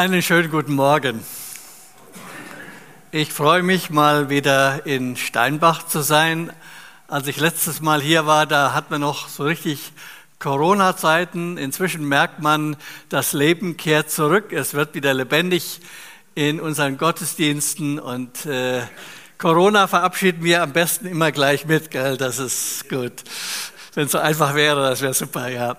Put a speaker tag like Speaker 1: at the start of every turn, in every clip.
Speaker 1: Einen schönen guten Morgen. Ich freue mich mal wieder in Steinbach zu sein. Als ich letztes Mal hier war, da hat man noch so richtig Corona-Zeiten. Inzwischen merkt man, das Leben kehrt zurück. Es wird wieder lebendig in unseren Gottesdiensten und äh, Corona verabschieden wir am besten immer gleich mit, gell? Das ist gut. Wenn es so einfach wäre, das wäre super, ja.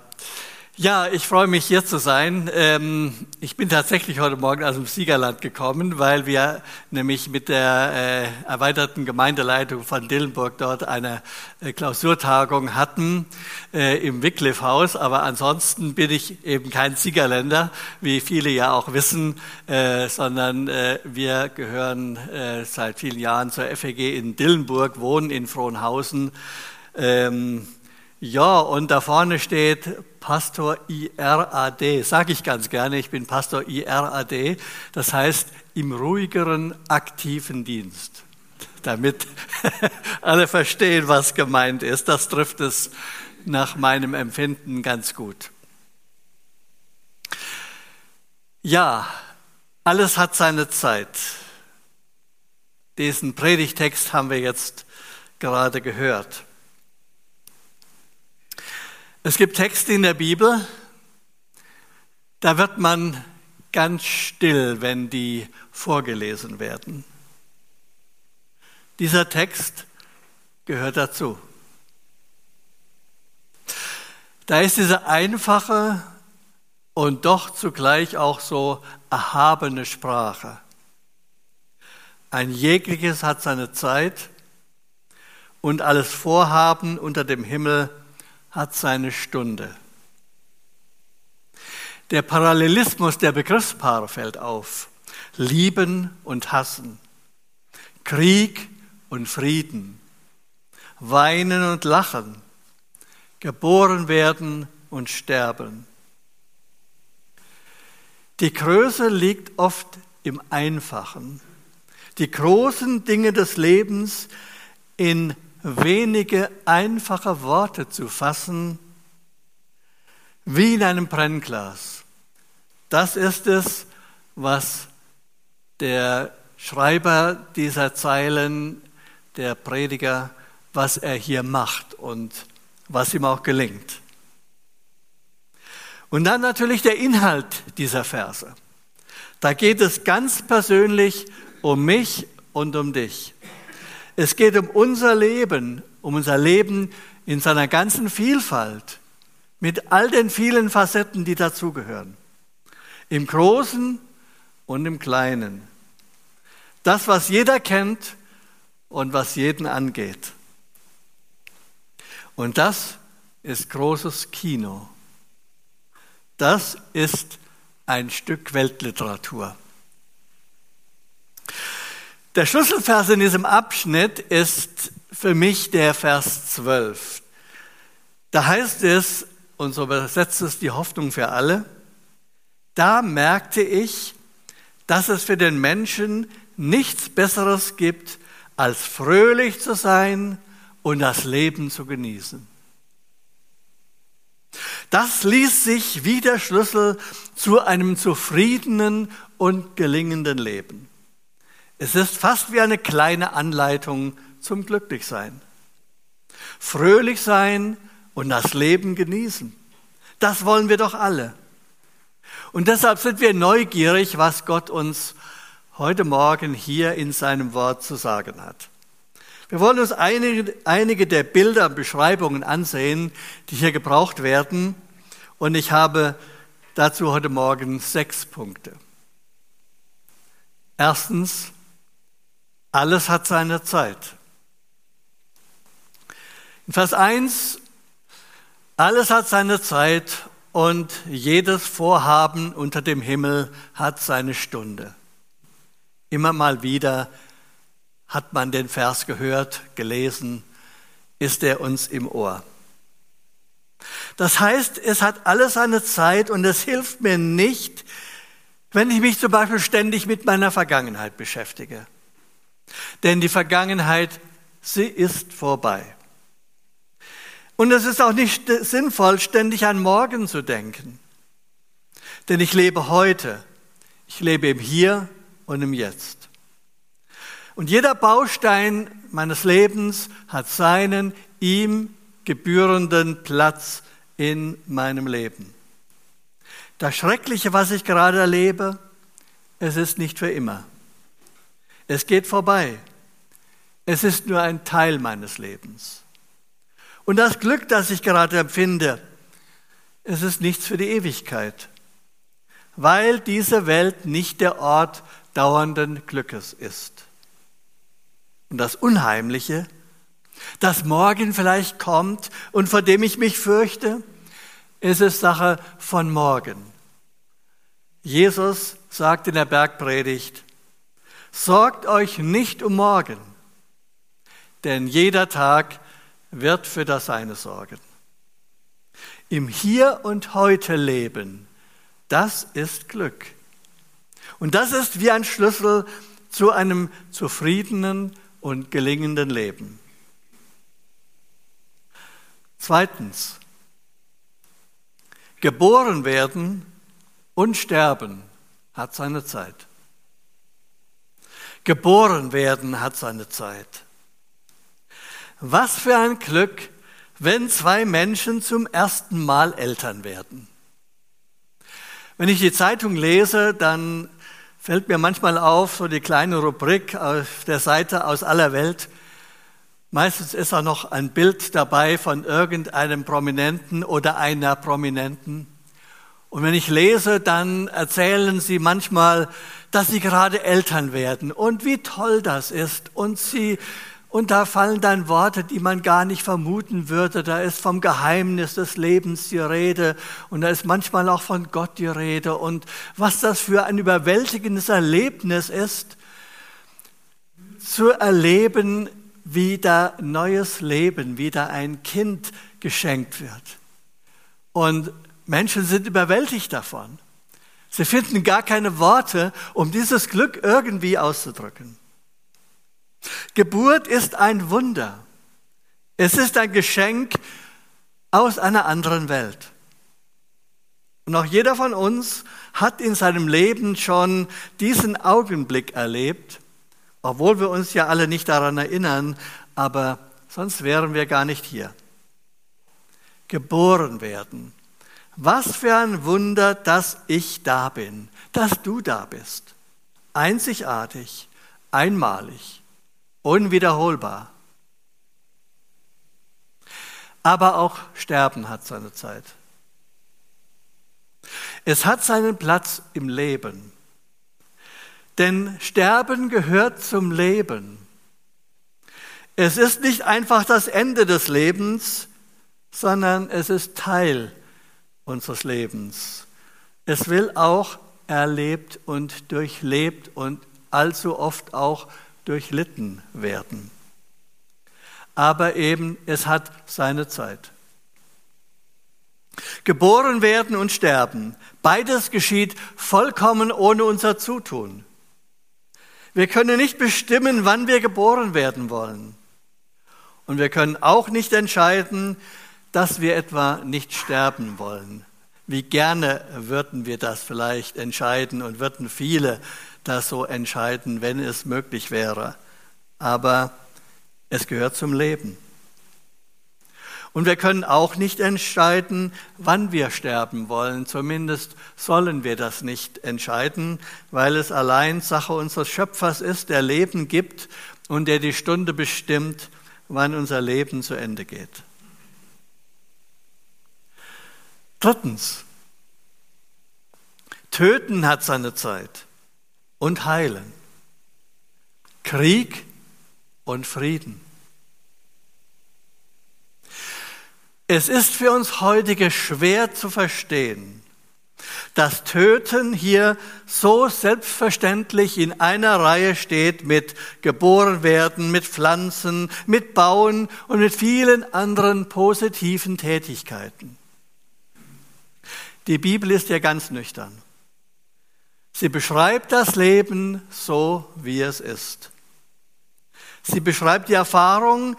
Speaker 1: Ja, ich freue mich hier zu sein. Ähm, ich bin tatsächlich heute Morgen aus dem Siegerland gekommen, weil wir nämlich mit der äh, erweiterten Gemeindeleitung von Dillenburg dort eine äh, Klausurtagung hatten äh, im Wycliffe Haus. Aber ansonsten bin ich eben kein Siegerländer, wie viele ja auch wissen, sondern wir gehören seit vielen Jahren zur FEG in Dillenburg, wohnen in Frohnhausen. Ja, und da vorne steht Pastor IRAD, sage ich ganz gerne, ich bin Pastor IRAD, das heißt im ruhigeren, aktiven Dienst, damit alle verstehen, was gemeint ist. Das trifft es nach meinem Empfinden ganz gut. Ja, alles hat seine Zeit. Diesen Predigtext haben wir jetzt gerade gehört. Es gibt Texte in der Bibel, da wird man ganz still, wenn die vorgelesen werden. Dieser Text gehört dazu. Da ist diese einfache und doch zugleich auch so erhabene Sprache. Ein jegliches hat seine Zeit und alles Vorhaben unter dem Himmel hat seine Stunde. Der Parallelismus der Begriffspaare fällt auf. Lieben und hassen, Krieg und Frieden, weinen und lachen, geboren werden und sterben. Die Größe liegt oft im Einfachen. Die großen Dinge des Lebens in wenige einfache Worte zu fassen, wie in einem Brennglas. Das ist es, was der Schreiber dieser Zeilen, der Prediger, was er hier macht und was ihm auch gelingt. Und dann natürlich der Inhalt dieser Verse. Da geht es ganz persönlich um mich und um dich. Es geht um unser Leben, um unser Leben in seiner ganzen Vielfalt, mit all den vielen Facetten, die dazugehören. Im Großen und im Kleinen. Das, was jeder kennt und was jeden angeht. Und das ist großes Kino. Das ist ein Stück Weltliteratur. Der Schlüsselvers in diesem Abschnitt ist für mich der Vers 12. Da heißt es, und so übersetzt es die Hoffnung für alle, da merkte ich, dass es für den Menschen nichts Besseres gibt, als fröhlich zu sein und das Leben zu genießen. Das ließ sich wie der Schlüssel zu einem zufriedenen und gelingenden Leben. Es ist fast wie eine kleine Anleitung zum Glücklichsein. Fröhlich sein und das Leben genießen. Das wollen wir doch alle. Und deshalb sind wir neugierig, was Gott uns heute Morgen hier in seinem Wort zu sagen hat. Wir wollen uns einige, einige der Bilder und Beschreibungen ansehen, die hier gebraucht werden. Und ich habe dazu heute Morgen sechs Punkte. Erstens, alles hat seine Zeit. In Vers 1, alles hat seine Zeit und jedes Vorhaben unter dem Himmel hat seine Stunde. Immer mal wieder hat man den Vers gehört, gelesen, ist er uns im Ohr. Das heißt, es hat alles seine Zeit und es hilft mir nicht, wenn ich mich zum Beispiel ständig mit meiner Vergangenheit beschäftige. Denn die Vergangenheit, sie ist vorbei. Und es ist auch nicht sinnvoll, ständig an morgen zu denken. Denn ich lebe heute. Ich lebe im Hier und im Jetzt. Und jeder Baustein meines Lebens hat seinen ihm gebührenden Platz in meinem Leben. Das Schreckliche, was ich gerade erlebe, es ist nicht für immer. Es geht vorbei. Es ist nur ein Teil meines Lebens. Und das Glück, das ich gerade empfinde, es ist nichts für die Ewigkeit, weil diese Welt nicht der Ort dauernden Glückes ist. Und das Unheimliche, das morgen vielleicht kommt und vor dem ich mich fürchte, ist es Sache von morgen. Jesus sagt in der Bergpredigt, sorgt euch nicht um morgen, denn jeder Tag wird für das Seine sorgen. Im Hier und Heute leben, das ist Glück. Und das ist wie ein Schlüssel zu einem zufriedenen und gelingenden Leben. Zweitens, geboren werden und sterben hat seine Zeit. Geboren werden hat seine Zeit. Was für ein Glück, wenn zwei Menschen zum ersten Mal Eltern werden. Wenn ich die Zeitung lese, dann fällt mir manchmal auf, so die kleine Rubrik auf der Seite aus aller Welt. Meistens ist da noch ein Bild dabei von irgendeinem Prominenten oder einer Prominenten. Und wenn ich lese, dann erzählen sie manchmal, dass sie gerade Eltern werden und wie toll das ist. Und sie und da fallen dann Worte, die man gar nicht vermuten würde. Da ist vom Geheimnis des Lebens die Rede und da ist manchmal auch von Gott die Rede. Und was das für ein überwältigendes Erlebnis ist, zu erleben, wie da neues Leben, wie da ein Kind geschenkt wird. Und Menschen sind überwältigt davon. Sie finden gar keine Worte, um dieses Glück irgendwie auszudrücken. Geburt ist ein Wunder. Es ist ein Geschenk aus einer anderen Welt. Und auch jeder von uns hat in seinem Leben schon diesen Augenblick erlebt, obwohl wir uns ja alle nicht daran erinnern, aber sonst wären wir gar nicht hier. Geboren werden. Was für ein Wunder, dass ich da bin, dass du da bist. Einzigartig, einmalig. Unwiederholbar. Aber auch Sterben hat seine Zeit. Es hat seinen Platz im Leben. Denn Sterben gehört zum Leben. Es ist nicht einfach das Ende des Lebens, sondern es ist Teil unseres Lebens. Es will auch erlebt und durchlebt und allzu oft auch durchlitten werden. Aber eben, es hat seine Zeit. Geboren werden und sterben, beides geschieht vollkommen ohne unser Zutun. Wir können nicht bestimmen, wann wir geboren werden wollen. Und wir können auch nicht entscheiden, dass wir etwa nicht sterben wollen. Wie gerne würden wir das vielleicht entscheiden und würden viele das so entscheiden, wenn es möglich wäre. Aber es gehört zum Leben. Und wir können auch nicht entscheiden, wann wir sterben wollen. Zumindest sollen wir das nicht entscheiden, weil es allein Sache unseres Schöpfers ist, der Leben gibt und der die Stunde bestimmt, wann unser Leben zu Ende geht. Drittens, Töten hat seine Zeit und heilen. Krieg und Frieden. Es ist für uns heutige schwer zu verstehen, dass Töten hier so selbstverständlich in einer Reihe steht mit geboren werden, mit Pflanzen, mit Bauen und mit vielen anderen positiven Tätigkeiten. Die Bibel ist ja ganz nüchtern. Sie beschreibt das Leben so, wie es ist. Sie beschreibt die Erfahrung,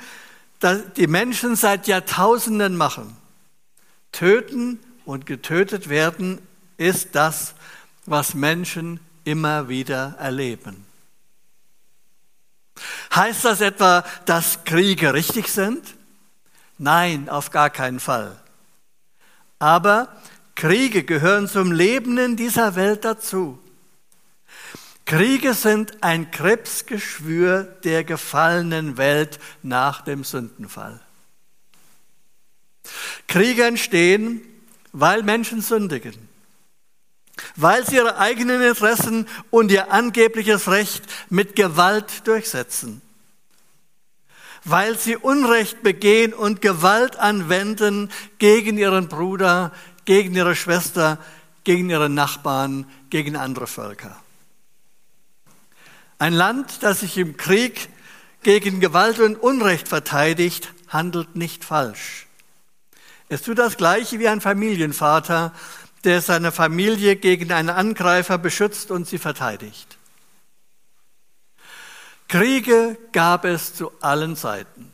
Speaker 1: die die Menschen seit Jahrtausenden machen. Töten und getötet werden ist das, was Menschen immer wieder erleben. Heißt das etwa, dass Kriege richtig sind? Nein, auf gar keinen Fall. Aber Kriege gehören zum Leben in dieser Welt dazu. Kriege sind ein Krebsgeschwür der gefallenen Welt nach dem Sündenfall. Kriege entstehen, weil Menschen sündigen, weil sie ihre eigenen Interessen und ihr angebliches Recht mit Gewalt durchsetzen, weil sie Unrecht begehen und Gewalt anwenden gegen ihren Bruder, gegen ihre Schwester, gegen ihre Nachbarn, gegen andere Völker. Ein Land, das sich im Krieg gegen Gewalt und Unrecht verteidigt, handelt nicht falsch. Es tut das Gleiche wie ein Familienvater, der seine Familie gegen einen Angreifer beschützt und sie verteidigt. Kriege gab es zu allen Zeiten.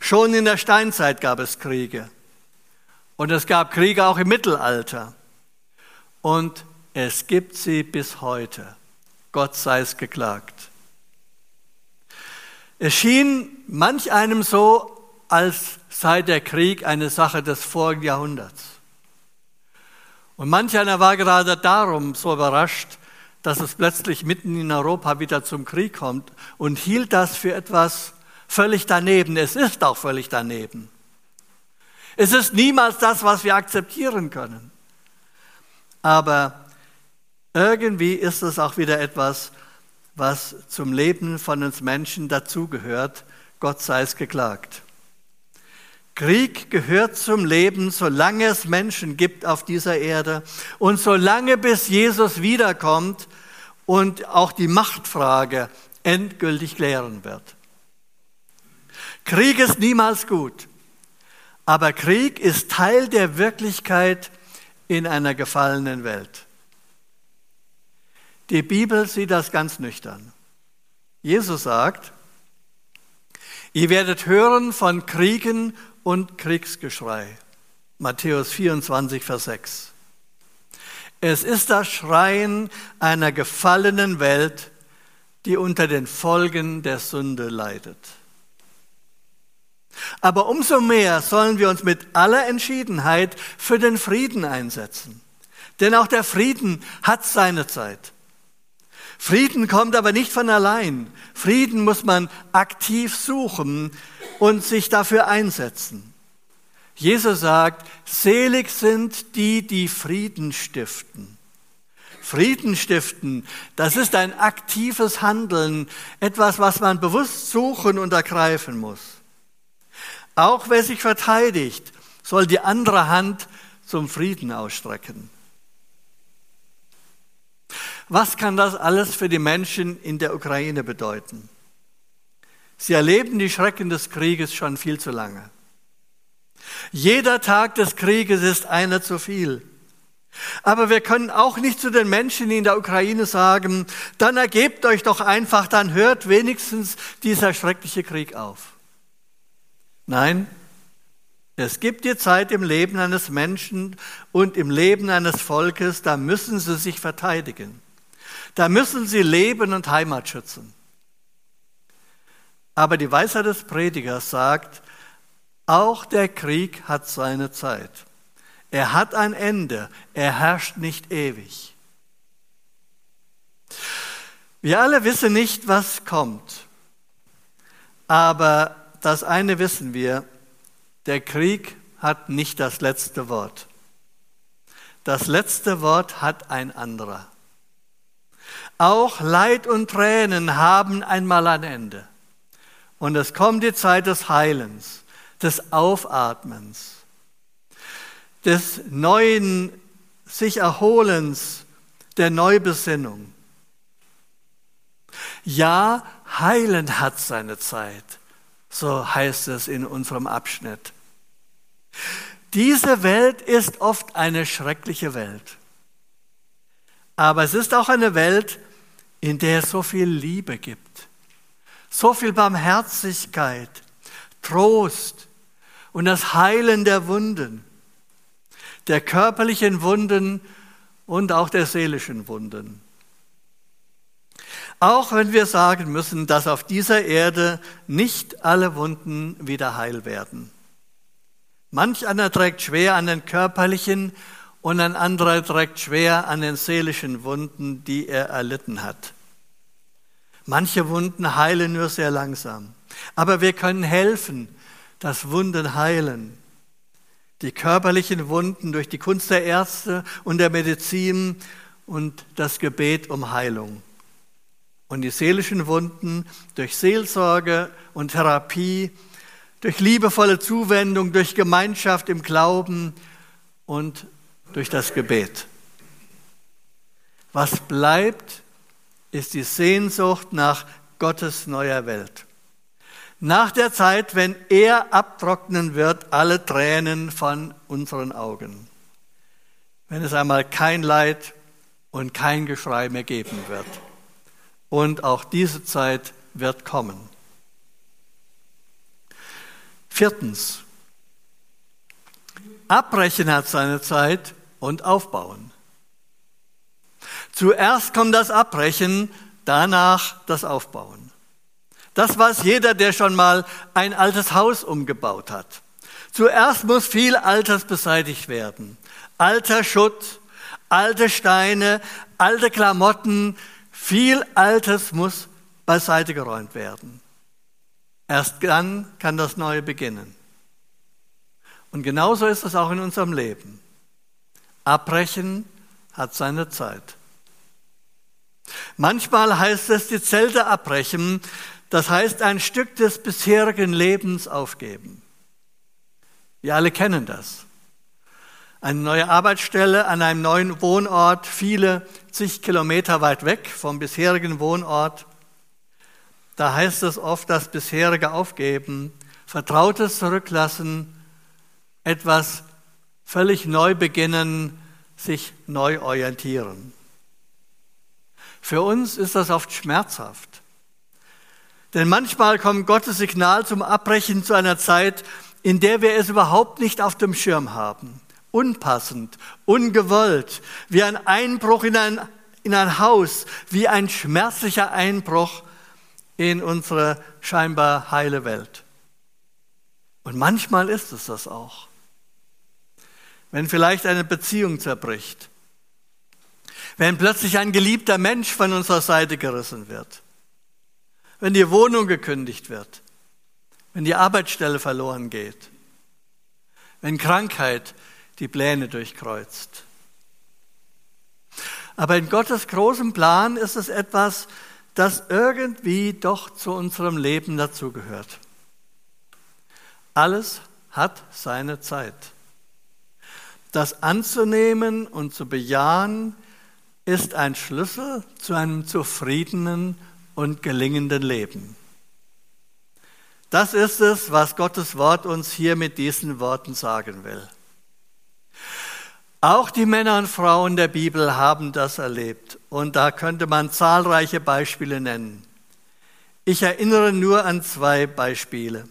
Speaker 1: Schon in der Steinzeit gab es Kriege. Und es gab Kriege auch im Mittelalter. Und es gibt sie bis heute. Gott sei es geklagt. Es schien manch einem so, als sei der Krieg eine Sache des vorigen Jahrhunderts. Und manch einer war gerade darum so überrascht, dass es plötzlich mitten in Europa wieder zum Krieg kommt und hielt das für etwas völlig daneben. Es ist auch völlig daneben. Es ist niemals das, was wir akzeptieren können. Aber irgendwie ist es auch wieder etwas, was zum Leben von uns Menschen dazugehört. Gott sei es geklagt. Krieg gehört zum Leben, solange es Menschen gibt auf dieser Erde und solange bis Jesus wiederkommt und auch die Machtfrage endgültig klären wird. Krieg ist niemals gut, aber Krieg ist Teil der Wirklichkeit in einer gefallenen Welt. Die Bibel sieht das ganz nüchtern. Jesus sagt, ihr werdet hören von Kriegen und Kriegsgeschrei. Matthäus 24, Vers 6. Es ist das Schreien einer gefallenen Welt, die unter den Folgen der Sünde leidet. Aber umso mehr sollen wir uns mit aller Entschiedenheit für den Frieden einsetzen. Denn auch der Frieden hat seine Zeit. Frieden kommt aber nicht von allein. Frieden muss man aktiv suchen und sich dafür einsetzen. Jesus sagt, selig sind die, die Frieden stiften. Frieden stiften, das ist ein aktives Handeln, etwas, was man bewusst suchen und ergreifen muss. Auch wer sich verteidigt, soll die andere Hand zum Frieden ausstrecken. Was kann das alles für die Menschen in der Ukraine bedeuten? Sie erleben die Schrecken des Krieges schon viel zu lange. Jeder Tag des Krieges ist einer zu viel. Aber wir können auch nicht zu den Menschen in der Ukraine sagen, dann ergebt euch doch einfach, dann hört wenigstens dieser schreckliche Krieg auf. Nein, es gibt die Zeit im Leben eines Menschen und im Leben eines Volkes, da müssen sie sich verteidigen. Da müssen sie Leben und Heimat schützen. Aber die Weisheit des Predigers sagt, auch der Krieg hat seine Zeit. Er hat ein Ende. Er herrscht nicht ewig. Wir alle wissen nicht, was kommt. Aber das eine wissen wir, der Krieg hat nicht das letzte Wort. Das letzte Wort hat ein anderer. Auch Leid und Tränen haben einmal ein Ende. Und es kommt die Zeit des Heilens, des Aufatmens, des neuen sich Erholens, der Neubesinnung. Ja, Heilen hat seine Zeit, so heißt es in unserem Abschnitt. Diese Welt ist oft eine schreckliche Welt. Aber es ist auch eine Welt, in der es so viel Liebe gibt, so viel Barmherzigkeit, Trost und das Heilen der Wunden, der körperlichen Wunden und auch der seelischen Wunden. Auch wenn wir sagen müssen, dass auf dieser Erde nicht alle Wunden wieder heil werden. Manch einer trägt schwer an den körperlichen und ein anderer trägt schwer an den seelischen Wunden, die er erlitten hat. Manche Wunden heilen nur sehr langsam. Aber wir können helfen, dass Wunden heilen. Die körperlichen Wunden durch die Kunst der Ärzte und der Medizin und das Gebet um Heilung. Und die seelischen Wunden durch Seelsorge und Therapie, durch liebevolle Zuwendung, durch Gemeinschaft im Glauben und durch das Gebet. Was bleibt, ist die Sehnsucht nach Gottes neuer Welt. Nach der Zeit, wenn er abtrocknen wird, alle Tränen von unseren Augen. Wenn es einmal kein Leid und kein Geschrei mehr geben wird. Und auch diese Zeit wird kommen. Viertens. Abbrechen hat seine Zeit und aufbauen. Zuerst kommt das Abbrechen, danach das Aufbauen. Das weiß jeder, der schon mal ein altes Haus umgebaut hat. Zuerst muss viel Altes beseitigt werden. Alter Schutt, alte Steine, alte Klamotten, viel Altes muss beiseite geräumt werden. Erst dann kann das Neue beginnen. Und genauso ist es auch in unserem Leben. Abbrechen hat seine Zeit. Manchmal heißt es die Zelte abbrechen, das heißt ein Stück des bisherigen Lebens aufgeben. Wir alle kennen das. Eine neue Arbeitsstelle an einem neuen Wohnort, viele zig Kilometer weit weg vom bisherigen Wohnort. Da heißt es oft das bisherige aufgeben, Vertrautes zurücklassen, etwas völlig neu beginnen, sich neu orientieren. Für uns ist das oft schmerzhaft. Denn manchmal kommt Gottes Signal zum Abbrechen zu einer Zeit, in der wir es überhaupt nicht auf dem Schirm haben. Unpassend, ungewollt, wie ein Einbruch in ein, in ein Haus, wie ein schmerzlicher Einbruch in unsere scheinbar heile Welt. Und manchmal ist es das auch wenn vielleicht eine Beziehung zerbricht, wenn plötzlich ein geliebter Mensch von unserer Seite gerissen wird, wenn die Wohnung gekündigt wird, wenn die Arbeitsstelle verloren geht, wenn Krankheit die Pläne durchkreuzt. Aber in Gottes großem Plan ist es etwas, das irgendwie doch zu unserem Leben dazugehört. Alles hat seine Zeit. Das anzunehmen und zu bejahen ist ein Schlüssel zu einem zufriedenen und gelingenden Leben. Das ist es, was Gottes Wort uns hier mit diesen Worten sagen will. Auch die Männer und Frauen der Bibel haben das erlebt und da könnte man zahlreiche Beispiele nennen. Ich erinnere nur an zwei Beispiele.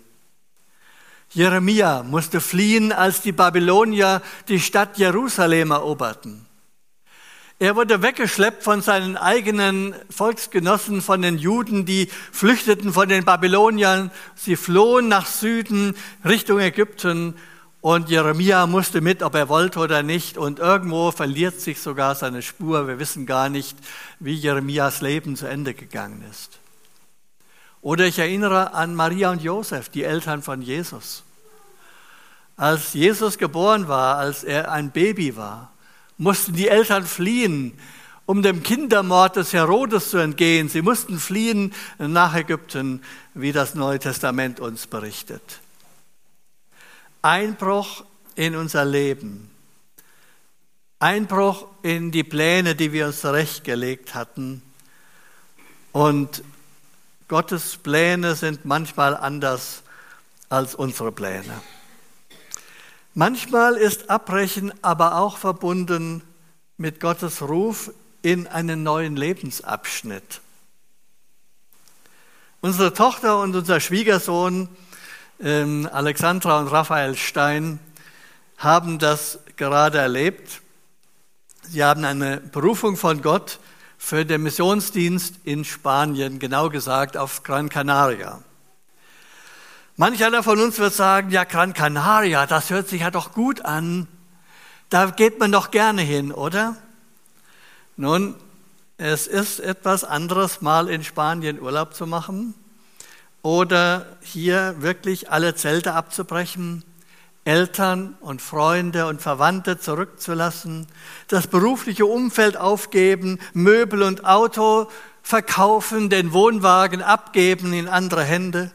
Speaker 1: Jeremia musste fliehen, als die Babylonier die Stadt Jerusalem eroberten. Er wurde weggeschleppt von seinen eigenen Volksgenossen, von den Juden, die flüchteten von den Babyloniern. Sie flohen nach Süden Richtung Ägypten und Jeremia musste mit, ob er wollte oder nicht. Und irgendwo verliert sich sogar seine Spur. Wir wissen gar nicht, wie Jeremias Leben zu Ende gegangen ist. Oder ich erinnere an Maria und Josef, die Eltern von Jesus. Als Jesus geboren war, als er ein Baby war, mussten die Eltern fliehen, um dem Kindermord des Herodes zu entgehen. Sie mussten fliehen nach Ägypten, wie das Neue Testament uns berichtet. Einbruch in unser Leben. Einbruch in die Pläne, die wir uns zurechtgelegt hatten. Und Gottes Pläne sind manchmal anders als unsere Pläne. Manchmal ist Abbrechen aber auch verbunden mit Gottes Ruf in einen neuen Lebensabschnitt. Unsere Tochter und unser Schwiegersohn ähm, Alexandra und Raphael Stein haben das gerade erlebt. Sie haben eine Berufung von Gott für den Missionsdienst in Spanien, genau gesagt auf Gran Canaria. Manch einer von uns wird sagen, ja, Gran Canaria, das hört sich ja doch gut an. Da geht man doch gerne hin, oder? Nun, es ist etwas anderes, mal in Spanien Urlaub zu machen oder hier wirklich alle Zelte abzubrechen, Eltern und Freunde und Verwandte zurückzulassen, das berufliche Umfeld aufgeben, Möbel und Auto verkaufen, den Wohnwagen abgeben in andere Hände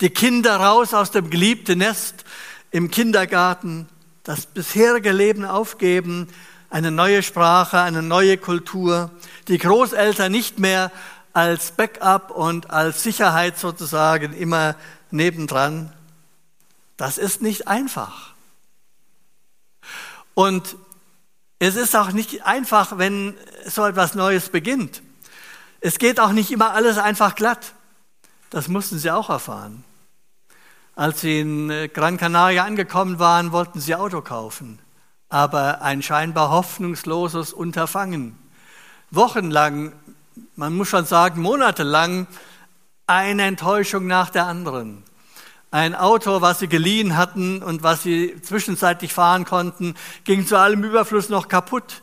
Speaker 1: die Kinder raus aus dem geliebten Nest im Kindergarten, das bisherige Leben aufgeben, eine neue Sprache, eine neue Kultur, die Großeltern nicht mehr als Backup und als Sicherheit sozusagen immer nebendran. Das ist nicht einfach. Und es ist auch nicht einfach, wenn so etwas Neues beginnt. Es geht auch nicht immer alles einfach glatt. Das mussten sie auch erfahren. Als sie in äh, Gran Canaria angekommen waren, wollten sie Auto kaufen, aber ein scheinbar hoffnungsloses Unterfangen. Wochenlang, man muss schon sagen monatelang, eine Enttäuschung nach der anderen. Ein Auto, was sie geliehen hatten und was sie zwischenzeitlich fahren konnten, ging zu allem Überfluss noch kaputt.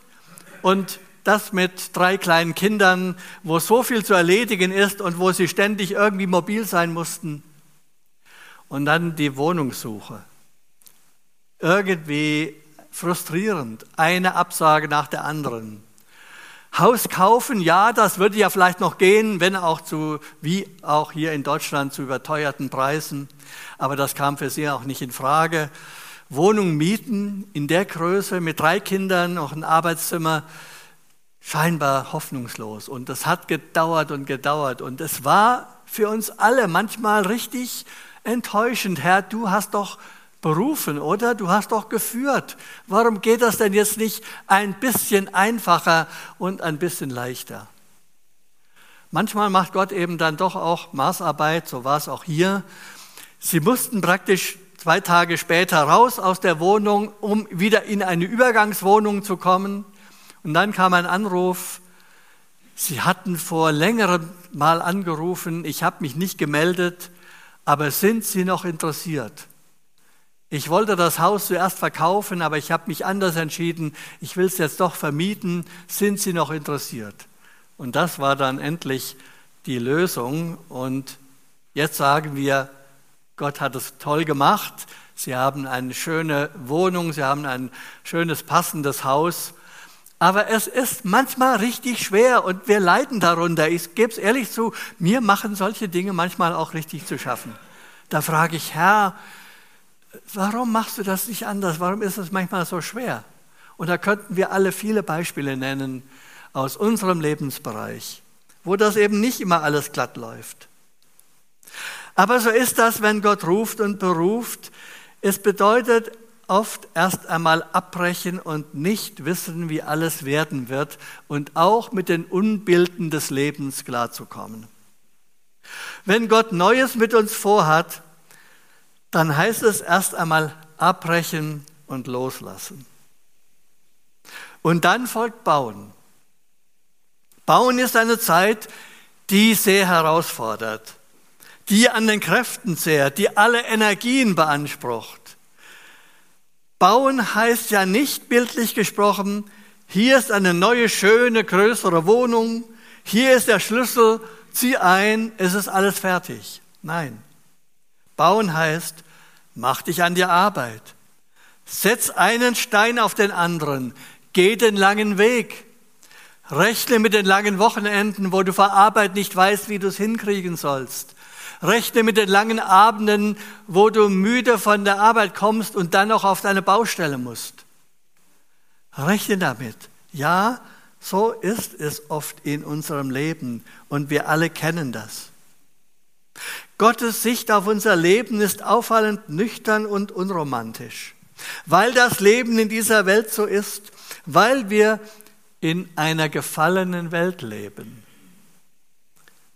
Speaker 1: Und das mit drei kleinen Kindern, wo so viel zu erledigen ist und wo sie ständig irgendwie mobil sein mussten. Und dann die Wohnungssuche. Irgendwie frustrierend, eine Absage nach der anderen. Haus kaufen, ja, das würde ja vielleicht noch gehen, wenn auch zu, wie auch hier in Deutschland, zu überteuerten Preisen. Aber das kam für sie auch nicht in Frage. Wohnung mieten in der Größe mit drei Kindern, noch ein Arbeitszimmer, scheinbar hoffnungslos. Und das hat gedauert und gedauert. Und es war für uns alle manchmal richtig enttäuschend. Herr, du hast doch berufen, oder? Du hast doch geführt. Warum geht das denn jetzt nicht ein bisschen einfacher und ein bisschen leichter? Manchmal macht Gott eben dann doch auch Maßarbeit, so war es auch hier. Sie mussten praktisch zwei Tage später raus aus der Wohnung, um wieder in eine Übergangswohnung zu kommen. Und dann kam ein Anruf, Sie hatten vor längerem mal angerufen, ich habe mich nicht gemeldet, aber sind Sie noch interessiert? Ich wollte das Haus zuerst verkaufen, aber ich habe mich anders entschieden. Ich will es jetzt doch vermieten. Sind Sie noch interessiert? Und das war dann endlich die Lösung. Und jetzt sagen wir, Gott hat es toll gemacht. Sie haben eine schöne Wohnung, Sie haben ein schönes, passendes Haus. Aber es ist manchmal richtig schwer und wir leiden darunter. Ich gebe es ehrlich zu, mir machen solche Dinge manchmal auch richtig zu schaffen. Da frage ich, Herr, warum machst du das nicht anders? Warum ist es manchmal so schwer? Und da könnten wir alle viele Beispiele nennen aus unserem Lebensbereich, wo das eben nicht immer alles glatt läuft. Aber so ist das, wenn Gott ruft und beruft. Es bedeutet, oft erst einmal abbrechen und nicht wissen, wie alles werden wird und auch mit den Unbilden des Lebens klarzukommen. Wenn Gott Neues mit uns vorhat, dann heißt es erst einmal abbrechen und loslassen. Und dann folgt Bauen. Bauen ist eine Zeit, die sehr herausfordert, die an den Kräften zehrt, die alle Energien beansprucht. Bauen heißt ja nicht bildlich gesprochen, hier ist eine neue, schöne, größere Wohnung, hier ist der Schlüssel, zieh ein, es ist alles fertig. Nein. Bauen heißt, mach dich an die Arbeit. Setz einen Stein auf den anderen, geh den langen Weg. Rechne mit den langen Wochenenden, wo du vor Arbeit nicht weißt, wie du es hinkriegen sollst. Rechne mit den langen Abenden, wo du müde von der Arbeit kommst und dann noch auf deine Baustelle musst. Rechne damit. Ja, so ist es oft in unserem Leben und wir alle kennen das. Gottes Sicht auf unser Leben ist auffallend nüchtern und unromantisch, weil das Leben in dieser Welt so ist, weil wir in einer gefallenen Welt leben.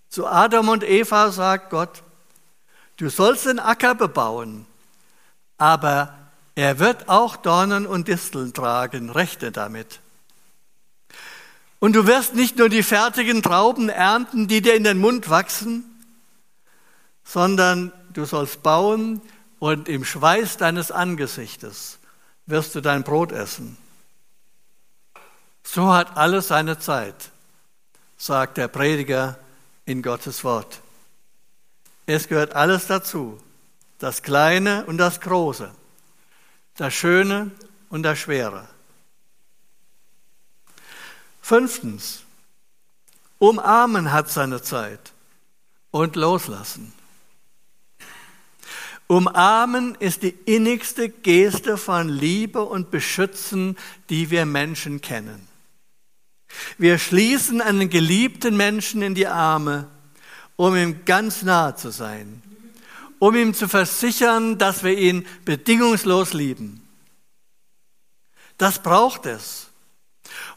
Speaker 1: Zu Adam und Eva sagt Gott, du sollst den Acker bebauen, aber er wird auch Dornen und Disteln tragen, rechte damit. Und du wirst nicht nur die fertigen Trauben ernten, die dir in den Mund wachsen, sondern du sollst bauen und im Schweiß deines Angesichtes wirst du dein Brot essen. So hat alles seine Zeit, sagt der Prediger in Gottes Wort. Es gehört alles dazu, das Kleine und das Große, das Schöne und das Schwere. Fünftens, umarmen hat seine Zeit und loslassen. Umarmen ist die innigste Geste von Liebe und Beschützen, die wir Menschen kennen. Wir schließen einen geliebten Menschen in die Arme, um ihm ganz nahe zu sein, um ihm zu versichern, dass wir ihn bedingungslos lieben. Das braucht es.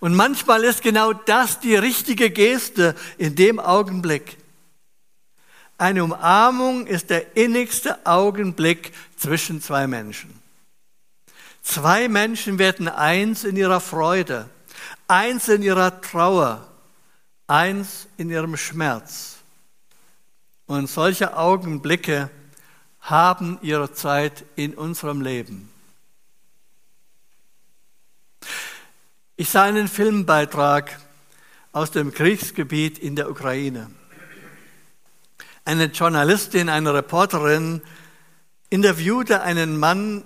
Speaker 1: Und manchmal ist genau das die richtige Geste in dem Augenblick. Eine Umarmung ist der innigste Augenblick zwischen zwei Menschen. Zwei Menschen werden eins in ihrer Freude, eins in ihrer Trauer, eins in ihrem Schmerz. Und solche Augenblicke haben ihre Zeit in unserem Leben. Ich sah einen Filmbeitrag aus dem Kriegsgebiet in der Ukraine. Eine Journalistin, eine Reporterin interviewte einen Mann,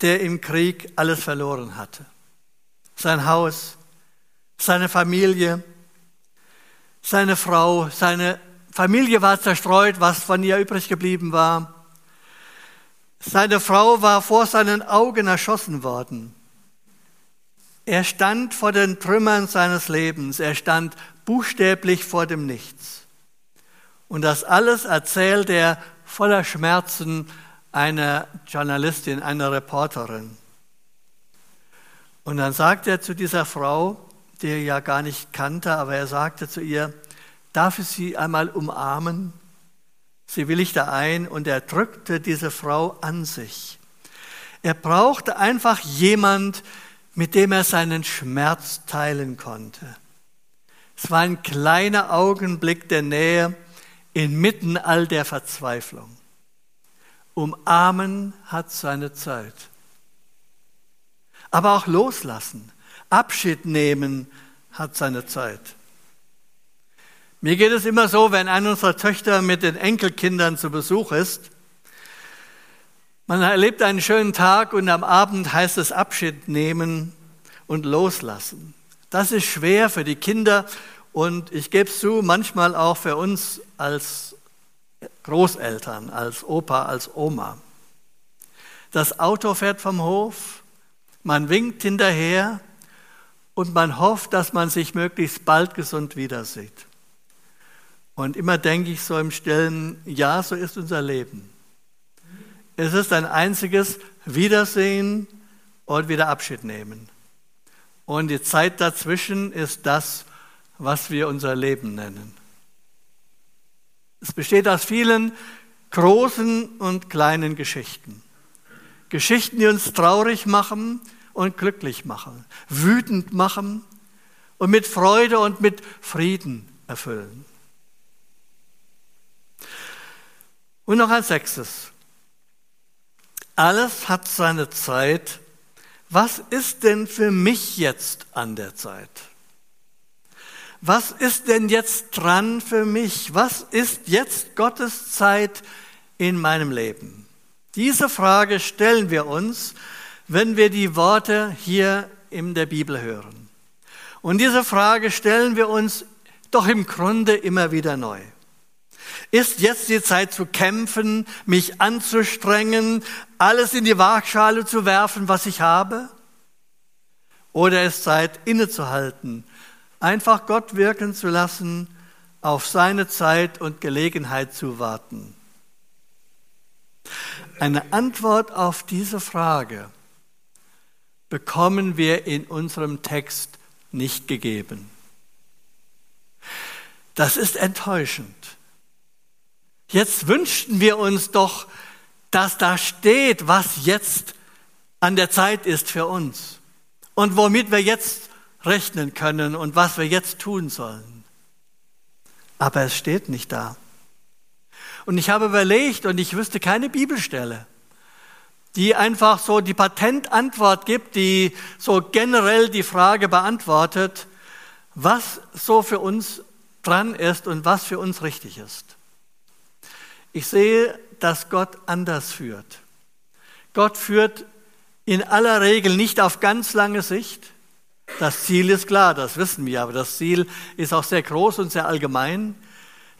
Speaker 1: der im Krieg alles verloren hatte. Sein Haus, seine Familie, seine Frau, seine Familie war zerstreut, was von ihr übrig geblieben war. Seine Frau war vor seinen Augen erschossen worden. Er stand vor den Trümmern seines Lebens, er stand buchstäblich vor dem Nichts. Und das alles erzählt er voller Schmerzen einer Journalistin, einer Reporterin. Und dann sagt er zu dieser Frau, die er ja gar nicht kannte, aber er sagte zu ihr, darf ich Sie einmal umarmen? Sie willigte ein und er drückte diese Frau an sich. Er brauchte einfach jemand, mit dem er seinen Schmerz teilen konnte. Es war ein kleiner Augenblick der Nähe inmitten all der Verzweiflung. Umarmen hat seine Zeit. Aber auch loslassen, Abschied nehmen hat seine Zeit. Mir geht es immer so, wenn eine unserer Töchter mit den Enkelkindern zu Besuch ist, man erlebt einen schönen Tag und am Abend heißt es Abschied nehmen und loslassen. Das ist schwer für die Kinder und ich gebe es zu, manchmal auch für uns als Großeltern, als Opa, als Oma. Das Auto fährt vom Hof, man winkt hinterher und man hofft, dass man sich möglichst bald gesund wiedersieht. Und immer denke ich so im Stillen, ja, so ist unser Leben. Es ist ein einziges Wiedersehen und wieder Abschied nehmen. Und die Zeit dazwischen ist das, was wir unser Leben nennen. Es besteht aus vielen großen und kleinen Geschichten. Geschichten, die uns traurig machen und glücklich machen, wütend machen und mit Freude und mit Frieden erfüllen. Und noch als sechstes. Alles hat seine Zeit. Was ist denn für mich jetzt an der Zeit? Was ist denn jetzt dran für mich? Was ist jetzt Gottes Zeit in meinem Leben? Diese Frage stellen wir uns, wenn wir die Worte hier in der Bibel hören. Und diese Frage stellen wir uns doch im Grunde immer wieder neu. Ist jetzt die Zeit zu kämpfen, mich anzustrengen, alles in die Waagschale zu werfen, was ich habe? Oder ist Zeit innezuhalten, einfach Gott wirken zu lassen, auf seine Zeit und Gelegenheit zu warten? Eine Antwort auf diese Frage bekommen wir in unserem Text nicht gegeben. Das ist enttäuschend. Jetzt wünschten wir uns doch, dass da steht, was jetzt an der Zeit ist für uns und womit wir jetzt rechnen können und was wir jetzt tun sollen. Aber es steht nicht da. Und ich habe überlegt und ich wüsste keine Bibelstelle, die einfach so die Patentantwort gibt, die so generell die Frage beantwortet, was so für uns dran ist und was für uns richtig ist. Ich sehe, dass Gott anders führt. Gott führt in aller Regel nicht auf ganz lange Sicht. Das Ziel ist klar, das wissen wir, aber das Ziel ist auch sehr groß und sehr allgemein,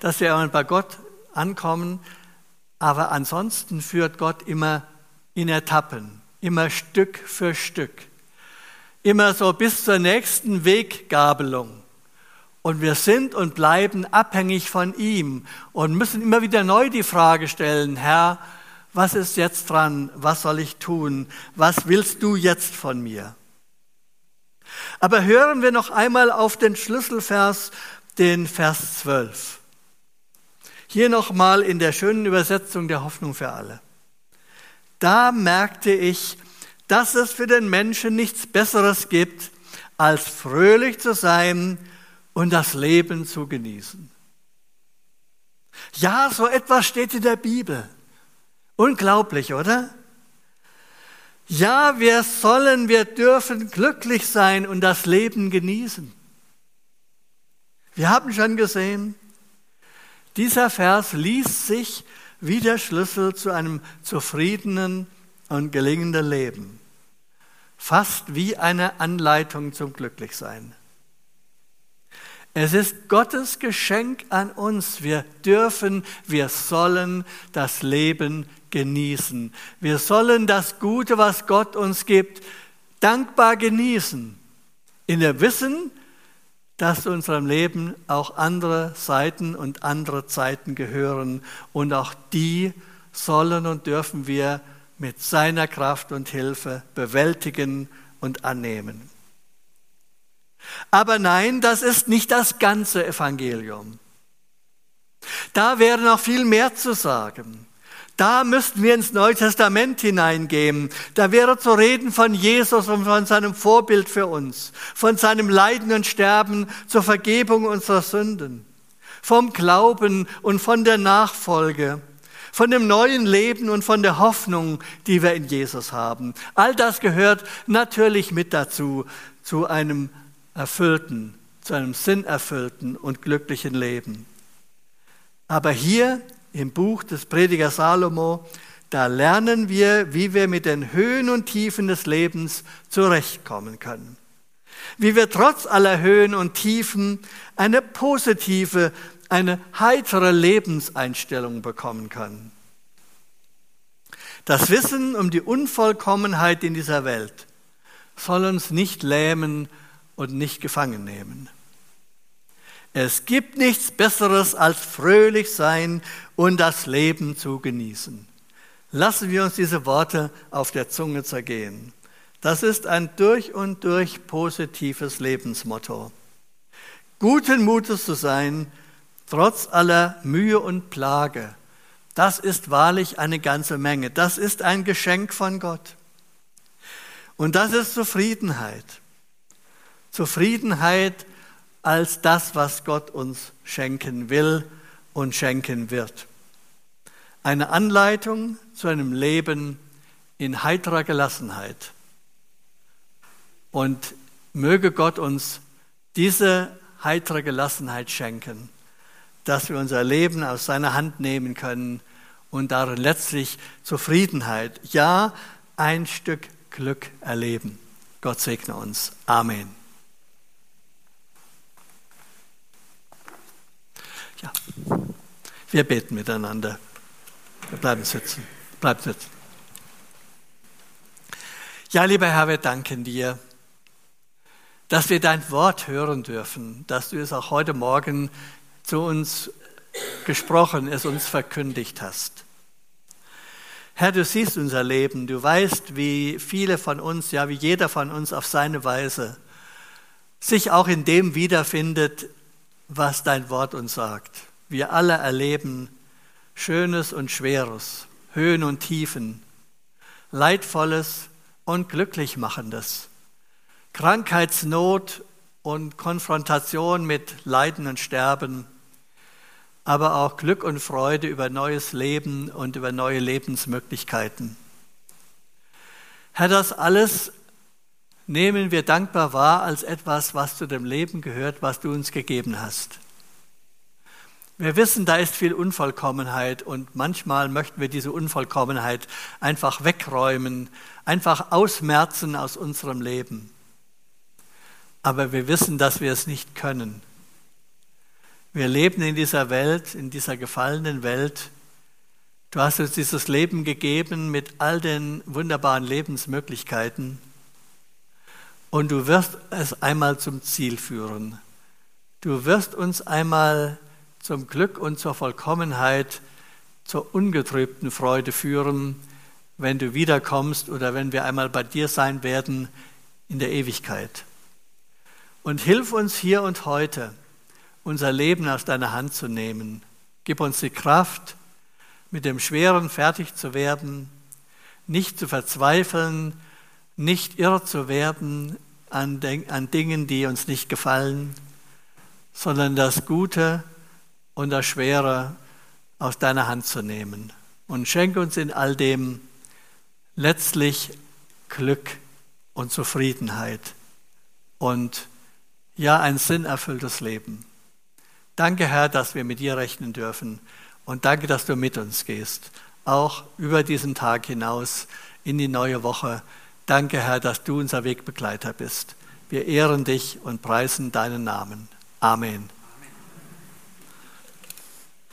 Speaker 1: dass wir bei Gott ankommen. Aber ansonsten führt Gott immer in Etappen, immer Stück für Stück, immer so bis zur nächsten Weggabelung. Und wir sind und bleiben abhängig von ihm und müssen immer wieder neu die Frage stellen, Herr, was ist jetzt dran? Was soll ich tun? Was willst du jetzt von mir? Aber hören wir noch einmal auf den Schlüsselvers, den Vers 12. Hier nochmal in der schönen Übersetzung der Hoffnung für alle. Da merkte ich, dass es für den Menschen nichts Besseres gibt, als fröhlich zu sein und das Leben zu genießen. Ja, so etwas steht in der Bibel. Unglaublich, oder? Ja, wir sollen, wir dürfen glücklich sein und das Leben genießen. Wir haben schon gesehen, dieser Vers liest sich wie der Schlüssel zu einem zufriedenen und gelingenden Leben. Fast wie eine Anleitung zum Glücklichsein. Es ist Gottes Geschenk an uns. Wir dürfen, wir sollen das Leben genießen. Wir sollen das Gute, was Gott uns gibt, dankbar genießen. In der Wissen, dass unserem Leben auch andere Seiten und andere Zeiten gehören und auch die sollen und dürfen wir mit seiner Kraft und Hilfe bewältigen und annehmen. Aber nein, das ist nicht das ganze Evangelium. Da wäre noch viel mehr zu sagen. Da müssten wir ins Neue Testament hineingehen. Da wäre zu reden von Jesus und von seinem Vorbild für uns, von seinem Leiden und Sterben zur Vergebung unserer Sünden, vom Glauben und von der Nachfolge, von dem neuen Leben und von der Hoffnung, die wir in Jesus haben. All das gehört natürlich mit dazu, zu einem erfüllten, zu einem sinnerfüllten und glücklichen Leben. Aber hier im Buch des Prediger Salomo, da lernen wir, wie wir mit den Höhen und Tiefen des Lebens zurechtkommen können. Wie wir trotz aller Höhen und Tiefen eine positive, eine heitere Lebenseinstellung bekommen können. Das Wissen um die Unvollkommenheit in dieser Welt soll uns nicht lähmen und nicht gefangen nehmen. Es gibt nichts Besseres als fröhlich sein und das Leben zu genießen. Lassen wir uns diese Worte auf der Zunge zergehen. Das ist ein durch und durch positives Lebensmotto. Guten Mutes zu sein, trotz aller Mühe und Plage, das ist wahrlich eine ganze Menge. Das ist ein Geschenk von Gott. Und das ist Zufriedenheit. Zufriedenheit als das, was Gott uns schenken will und schenken wird. Eine Anleitung zu einem Leben in heiterer Gelassenheit. Und möge Gott uns diese heitere Gelassenheit schenken, dass wir unser Leben aus seiner Hand nehmen können und darin letztlich Zufriedenheit, ja, ein Stück Glück erleben. Gott segne uns. Amen. Ja, wir beten miteinander. Wir bleiben sitzen. Bleibt sitzen. Ja, lieber Herr, wir danken dir, dass wir dein Wort hören dürfen, dass du es auch heute Morgen zu uns gesprochen, es uns verkündigt hast. Herr, du siehst unser Leben, du weißt, wie viele von uns, ja, wie jeder von uns auf seine Weise sich auch in dem wiederfindet, was dein Wort uns sagt. Wir alle erleben Schönes und Schweres, Höhen und Tiefen, Leidvolles und Glücklichmachendes, Krankheitsnot und Konfrontation mit Leiden und Sterben, aber auch Glück und Freude über neues Leben und über neue Lebensmöglichkeiten. Herr, das alles nehmen wir dankbar wahr als etwas, was zu dem Leben gehört, was du uns gegeben hast. Wir wissen, da ist viel Unvollkommenheit und manchmal möchten wir diese Unvollkommenheit einfach wegräumen, einfach ausmerzen aus unserem Leben. Aber wir wissen, dass wir es nicht können. Wir leben in dieser Welt, in dieser gefallenen Welt. Du hast uns dieses Leben gegeben mit all den wunderbaren Lebensmöglichkeiten und du wirst es einmal zum Ziel führen. Du wirst uns einmal zum Glück und zur Vollkommenheit, zur ungetrübten Freude führen, wenn du wiederkommst oder wenn wir einmal bei dir sein werden in der Ewigkeit. Und hilf uns hier und heute, unser Leben aus deiner Hand zu nehmen. Gib uns die Kraft, mit dem Schweren fertig zu werden, nicht zu verzweifeln, nicht irr zu werden an, an Dingen, die uns nicht gefallen, sondern das Gute und das Schwere aus deiner Hand zu nehmen. Und schenke uns in all dem letztlich Glück und Zufriedenheit und ja, ein sinnerfülltes Leben. Danke, Herr, dass wir mit dir rechnen dürfen und danke, dass du mit uns gehst, auch über diesen Tag hinaus in die neue Woche. Danke, Herr, dass du unser Wegbegleiter bist. Wir ehren dich und preisen deinen Namen. Amen.